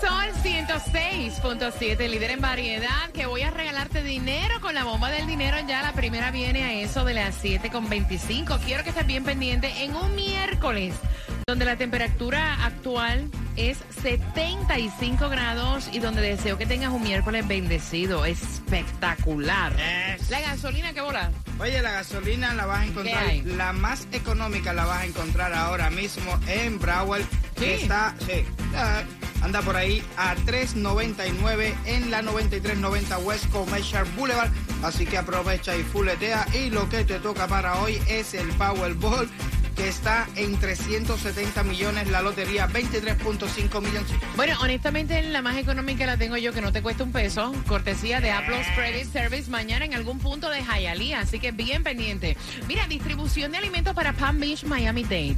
Sol 106.7, líder en variedad, que voy a regalarte dinero con la bomba del dinero. Ya la primera viene a eso de las 7.25. Quiero que estés bien pendiente en un miércoles, donde la temperatura actual es 75 grados y donde deseo que tengas un miércoles bendecido, espectacular. Yes. La gasolina, ¿qué bola? Oye, la gasolina la vas a encontrar, la más económica la vas a encontrar ahora mismo en Broward, que Sí. está, sí, anda por ahí a 3.99 en la 9390 West Commercial Boulevard, así que aprovecha y fuletea y lo que te toca para hoy es el Powerball que está en 370 millones, la lotería 23.5 millones. Bueno, honestamente la más económica la tengo yo que no te cuesta un peso, cortesía de Apple's Credit Service mañana en algún punto de Hialeah, así que bien pendiente. Mira, distribución de alimentos para Palm Beach, Miami Dade.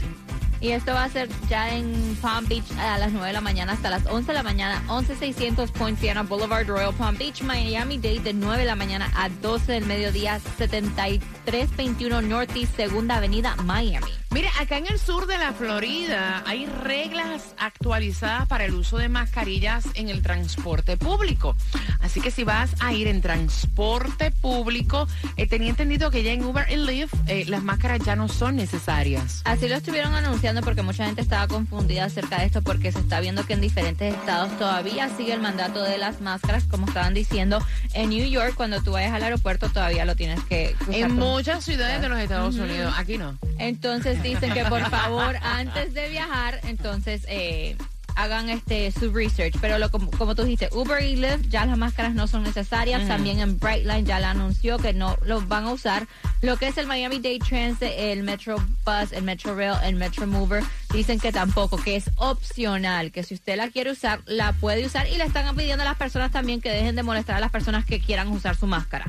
Y esto va a ser ya en Palm Beach a las 9 de la mañana hasta las 11 de la mañana, 11600 Point Siena Boulevard, Royal Palm Beach, Miami Dade de 9 de la mañana a 12 del mediodía, 7321 Northeast, Segunda Avenida, Miami. Mira, acá en el sur de la Florida hay reglas actualizadas para el uso de mascarillas en el transporte público. Así que si vas a ir en transporte público, eh, tenía entendido que ya en Uber y Lyft eh, las máscaras ya no son necesarias. Así lo estuvieron anunciando porque mucha gente estaba confundida acerca de esto porque se está viendo que en diferentes estados todavía sigue el mandato de las máscaras, como estaban diciendo. En New York, cuando tú vayas al aeropuerto, todavía lo tienes que usar En muchas ciudades de los Estados Unidos, aquí no. Entonces dicen que por favor, antes de viajar, entonces eh, hagan este su research. Pero lo, como, como tú dijiste, Uber y Lyft ya las máscaras no son necesarias. Ujú. También en Brightline ya la anunció que no los van a usar. Lo que es el Miami Dade Transit, el Metro Bus, el Metro Rail, el Metro Mover, dicen que tampoco, que es opcional, que si usted la quiere usar, la puede usar. Y le están pidiendo a las personas también que dejen de molestar a las personas que quieran usar su máscara.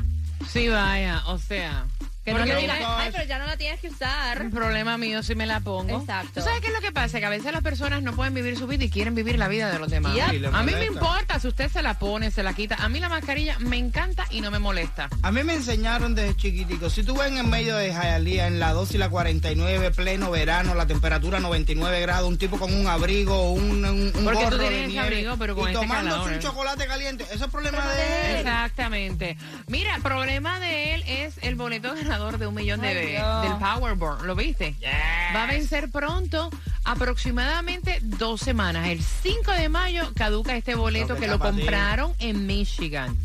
Sí, vaya, o sea. Que no le ay, pero ya no la tienes que usar. un problema mío si me la pongo. Exacto. ¿Tú sabes qué es lo que pasa? Que a veces las personas no pueden vivir su vida y quieren vivir la vida de los demás. Yep. Sí, le A mí me importa si usted se la pone, se la quita. A mí la mascarilla me encanta y no me molesta. A mí me enseñaron desde chiquitico, si tú ves en el medio de Hialeah, en la 2 y la 49, pleno verano, la temperatura 99 grados, un tipo con un abrigo, un, un, un Porque tú tienes de ese nieve, abrigo, pero con y este calor. un chocolate caliente, eso es problema de él. Exactamente. Mira, el problema de él es el boleto ganador de un millón de del Powerball. ¿Lo viste? Va a vencer pronto, aproximadamente dos semanas. El 5 de mayo caduca este boleto que que lo compraron en Michigan.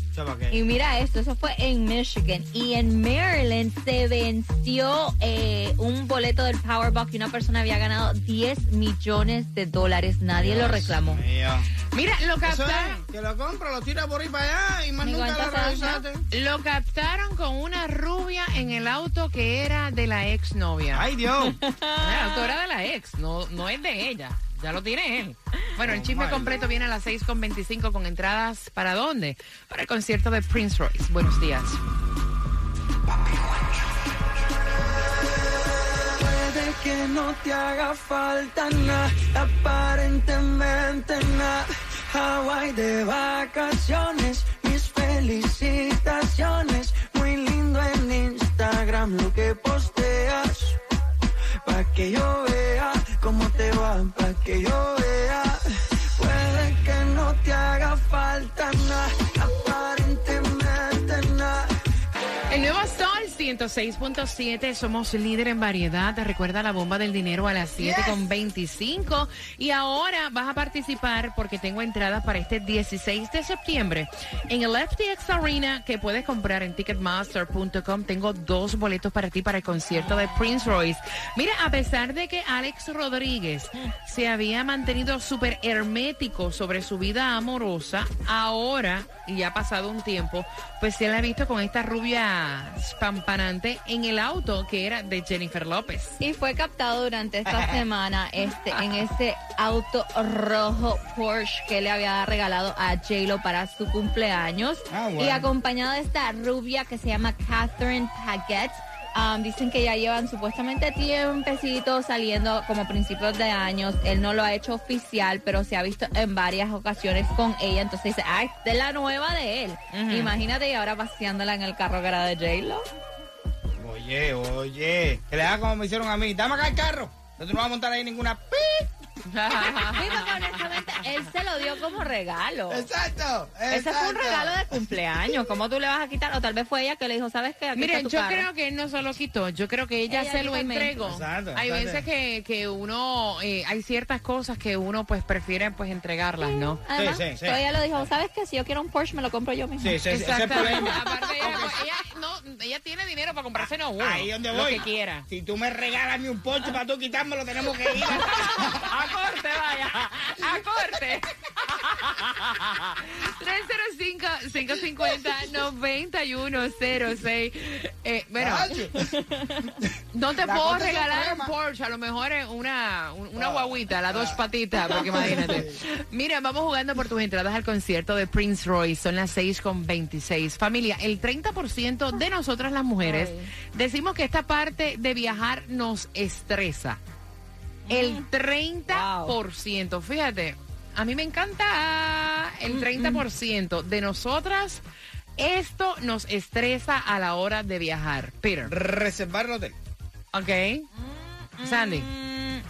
Y mira esto, eso fue en Michigan. Y en Maryland se venció eh, un boleto del Powerball que una persona había ganado 10 millones de dólares. Nadie lo reclamó. mío. Mira, lo captaron. es, que lo compra, lo tira por ahí para allá y más nunca lo revisaste. Lo captaron con una rubia en el auto que era de la exnovia. Ay, Dios. El auto era de la ex, no, no es de ella. Ya lo tiene él. Bueno, el Oh, chisme completo viene a las 6.25 con entradas. ¿Para dónde? Para el concierto de Prince Royce. Buenos días. Puede que no te haga falta nada, aparentemente nada. Hawaii de vacaciones, mis felicitaciones. Muy lindo en Instagram lo que posteas. Pa' que yo vea cómo te va, pa' que yo vea. Falta nada, 106.7, somos líder en variedad. Te recuerda la bomba del dinero a las 7.25. Y ahora vas a participar porque tengo entradas para este 16 de septiembre en el FTX Arena que puedes comprar en ticketmaster.com. Tengo dos boletos para ti para el concierto de Prince Royce. Mira, a pesar de que Alex Rodríguez se había mantenido súper hermético sobre su vida amorosa, ahora, y ya ha pasado un tiempo, pues se la ha visto con esta rubia en el auto que era de Jennifer López. Y fue captado durante esta semana este, en ese auto rojo Porsche que le había regalado a J-Lo para su cumpleaños. Ah, bueno. Y acompañado de esta rubia que se llama Catherine Paget. Um, dicen que ya llevan supuestamente tiempecito saliendo como principios de años. Él no lo ha hecho oficial, pero se ha visto en varias ocasiones con ella. Entonces dice, ah, esta es la nueva de él. Ujú. Imagínate y ahora paseándola en el carro que era de J-Lo. Oye, oye, que le haga como me hicieron a mí. Dame acá el carro. No te no vas a montar ahí ninguna pi. Sí, porque honestamente él se lo dio como regalo. Exacto. Ese fue un regalo de cumpleaños. ¿Cómo tú le vas a quitar? O tal vez fue ella que le dijo, ¿sabes qué? Aquí Miren, está tu yo carro. creo que él no se lo quitó, yo creo que ella, Ella se lo entregó. Exacto, hay exacto. veces que, que uno, eh, hay ciertas cosas que uno pues prefiere pues entregarlas, ¿no? Además, Sí, sí, sí. pues ella lo dijo, ¿sabes qué? Si yo quiero un Porsche, me lo compro yo mismo. Sí, sí. Aparte, ella, ella, no, ella tiene dinero para comprarse no uno. Ahí donde Lo voy. que quiera. Si tú me regalas a mí un poncho para tú quitármelo, tenemos que ir. A corte, vaya. A corte. 305-550-9106. Eh, bueno, no te La puedo regalar un. Porsche. A lo mejor es una, un- una Ah. guaguita, las dos patitas, porque imagínate. Mira, vamos jugando por tus entradas al concierto de Prince Royce. Son las 6 con 26. Familia, el 30% de nosotras las mujeres decimos que esta parte de viajar nos estresa. El 30%, fíjate, a mí me encanta el 30% de nosotras. Esto nos estresa a la hora de viajar. Peter, Reservar el hotel. ¿ok? Sandy, Mm,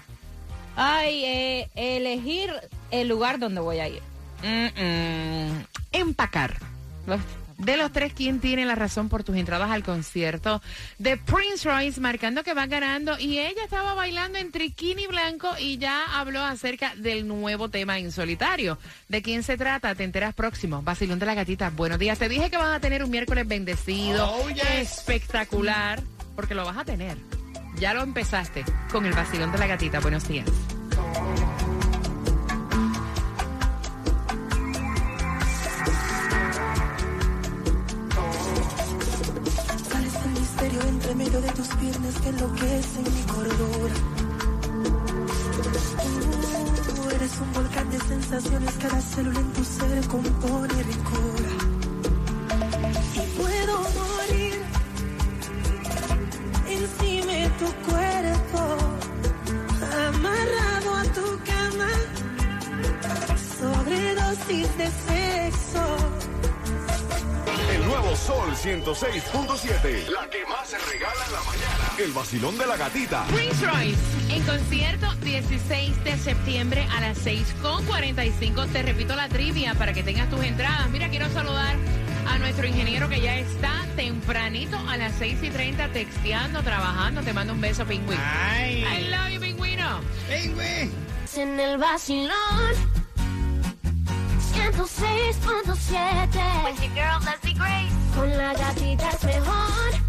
Ay, eh, elegir el lugar donde voy a ir. Mm, mm. empacar. De los tres, ¿quién tiene la razón por tus entradas al concierto de Prince Royce, marcando que va ganando? Y ella estaba bailando en triquini blanco y ya habló acerca del nuevo tema en solitario. ¿De quién se trata? Te enteras próximo. Vacilón de la gatita. Buenos días. Te dije que vas a tener un miércoles bendecido, Oh, yes. espectacular, porque lo vas a tener. Ya lo empezaste con el vacilón de la gatita. Buenos días. Que enloquecen mi cordura. Tú eres un volcán de sensaciones, cada célula en tu ser compone ricura. Y puedo morir encima de tu cuerpo, amarrado a tu cama, sobredosis de sexo. El nuevo Sol 106.7. La que más se regala en la mañana. El vacilón de la gatita. Prince Royce en concierto 16 de septiembre a las 6.45. Te repito la trivia para que tengas tus entradas. Mira, quiero saludar a nuestro ingeniero que ya está tempranito a las 6 y 30 texteando, trabajando. Te mando un beso, pingüino. I Ay. love you, pingüino. Pingüe. En el vacilón 106.7 With your girl Leslie Grace Con la gatita es mejor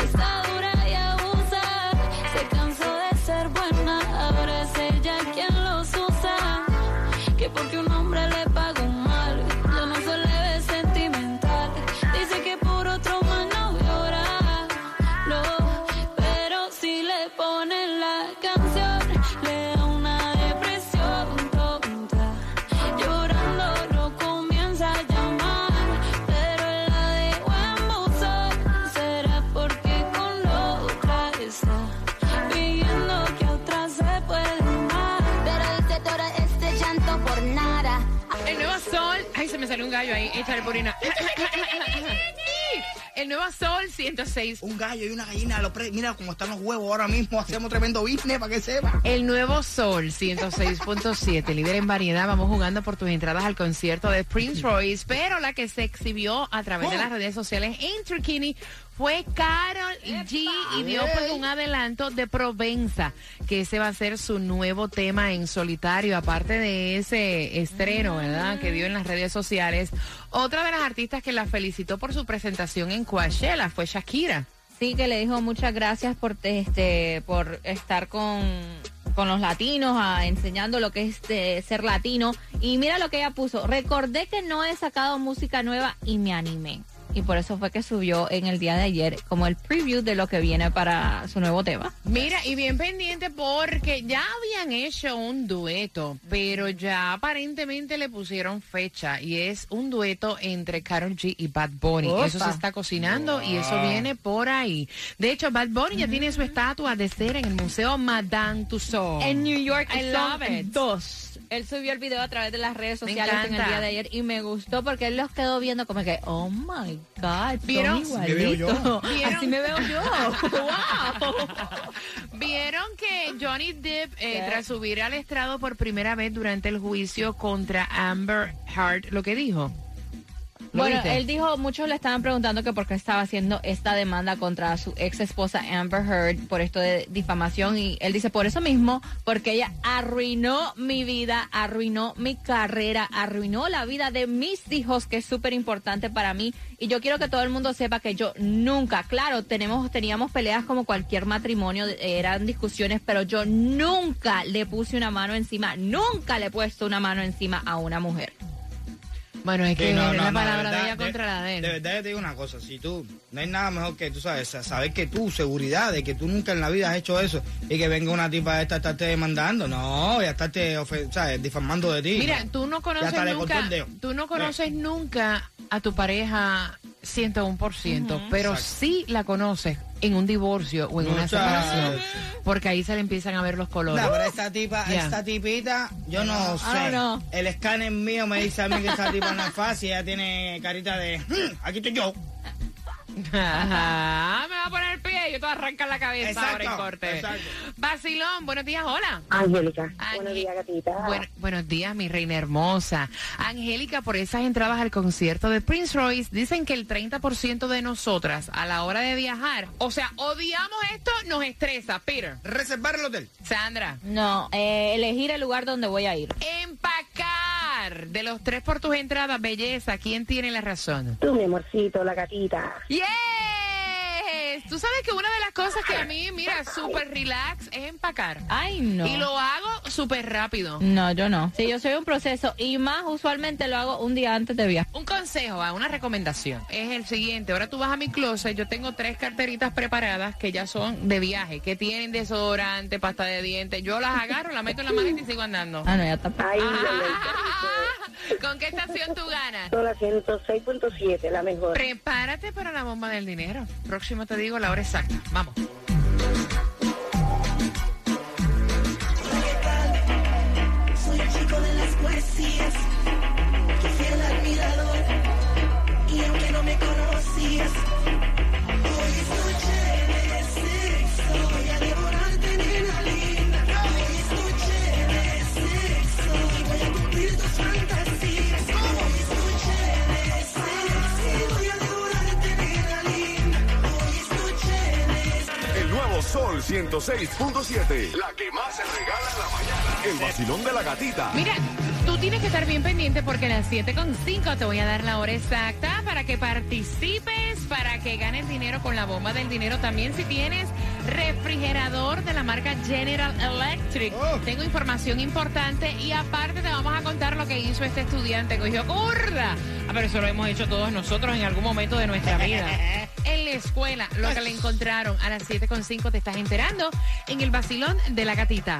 Que un El nuevo Sol 106. Un gallo y una gallina, lo pre- mira cómo están los huevos ahora mismo, hacemos tremendo business para que sepa. El nuevo Sol 106.7, líder en variedad. Vamos jugando por tus entradas al concierto de Prince Royce, pero la que se exhibió a través de las redes sociales en Turkini fue Carol G y dio pues un adelanto de Provenza, que ese va a ser su nuevo tema en solitario, aparte de ese estreno, ¿verdad? Que dio en las redes sociales. Otra de las artistas que la felicitó por su presentación en Coachella fue Shakira. Sí, que le dijo muchas gracias por este por estar con, con los latinos, a, enseñando lo que es este, ser latino. Y mira lo que ella puso. Recordé que no he sacado música nueva y me animé. Y por eso fue que subió en el día de ayer como el preview de lo que viene para su nuevo tema. Mira, y bien pendiente porque ya habían hecho un dueto, pero ya aparentemente le pusieron fecha y es un dueto entre Karol G y Bad Bunny. Opa. Eso se está cocinando y eso viene por ahí. De hecho, Bad Bunny ya tiene su estatua de cera en el Museo Madame Tussauds. En New York I love it. dos. Él subió el video a través de las redes sociales en el día de ayer y me gustó porque él los quedó viendo como que, oh my God, ¿Vieron? son Así me veo yo. igualitos. ¿Vieron? Así me veo yo. wow. Vieron que Johnny Depp, eh, tras subir al estrado por primera vez durante el juicio contra Amber Heard, lo que dijo. ¿Lo Bueno, viste? él dijo, muchos le estaban preguntando que por qué estaba haciendo esta demanda contra su ex esposa Amber Heard por esto de difamación y él dice por eso mismo, porque ella arruinó mi vida, arruinó mi carrera, arruinó la vida de mis hijos, que es súper importante para mí y yo quiero que todo el mundo sepa que yo nunca, claro, tenemos teníamos peleas como cualquier matrimonio, eran discusiones, pero yo nunca le puse una mano encima, nunca le he puesto una mano encima a una mujer. Bueno, es que Sí, no, no, la no, palabra verdad, de ella contra la de él. De verdad que te digo una cosa, si tú, no hay nada mejor que tú sabes, sa- saber que tú, seguridad de que tú nunca en la vida has hecho eso y que venga una tipa de esta a estarte demandando, no, ya estarte sabes, difamando de ti. Mira, ¿no? tú no conoces nunca, tú no conoces nunca a tu pareja 101%, pero Exacto. sí la conoces en un divorcio o en una separación, porque ahí se le empiezan a ver los colores. No, pero esta tipa, esta tipita, yo no sé. Ah, no. El escáner mío me dice a mí que esta tipa no es fácil, ella tiene carita de, "Hmm, aquí estoy yo. Ajá, me va a poner yo te voy a arrancar la cabeza Exacto, ahora en corte. exacto. Basilón, buenos días, hola. Angélica, buenos días, gatita. Buen- buenos días, mi reina hermosa. Angélica, por esas entradas al concierto de Prince Royce, dicen que el 30% de nosotras a la hora de viajar, o sea, odiamos esto, nos estresa. Peter, Reservar el hotel. Sandra, No, eh, elegir el lugar donde voy a ir. empacar. De los tres por tus entradas, belleza, ¿quién tiene la razón? Tú, mi amorcito, la gatita. ¡Yes! Tú sabes que una de las cosas que a mí, mira, súper relax es empacar. Ay, no. Y lo hago súper rápido. No, yo no. Sí, yo soy un proceso y más usualmente lo hago un día antes de viajar. Un consejo, ah, una recomendación es el siguiente. Ahora tú vas a mi closet, yo tengo tres carteritas preparadas que ya son de viaje, que tienen desodorante, pasta de dientes. Yo las agarro, las meto en la maleta y sigo andando. Ah, no, ya está. Ay, Ah, ¿Con qué estación tú ganas? Son la 106.7, la mejor. Prepárate para la bomba del dinero. Próximo te digo la hora exacta. Vamos. Admirador. Y aunque no me conocías, Sol 106.7. La que más se regala en la mañana. El vacilón de la gatita. Mira, tú tienes que estar bien pendiente porque a las 7.5 te voy a dar la hora exacta para que participes, para que ganes dinero con la bomba del dinero. También si tienes refrigerador de la marca General Electric. Oh. Tengo información importante y aparte te vamos a contar lo que hizo este estudiante. Cogió curda. Ah, pero eso lo hemos hecho todos nosotros en algún momento de nuestra vida. En la escuela, lo que le encontraron a las 7.5 te estás enterando en el vacilón de la gatita.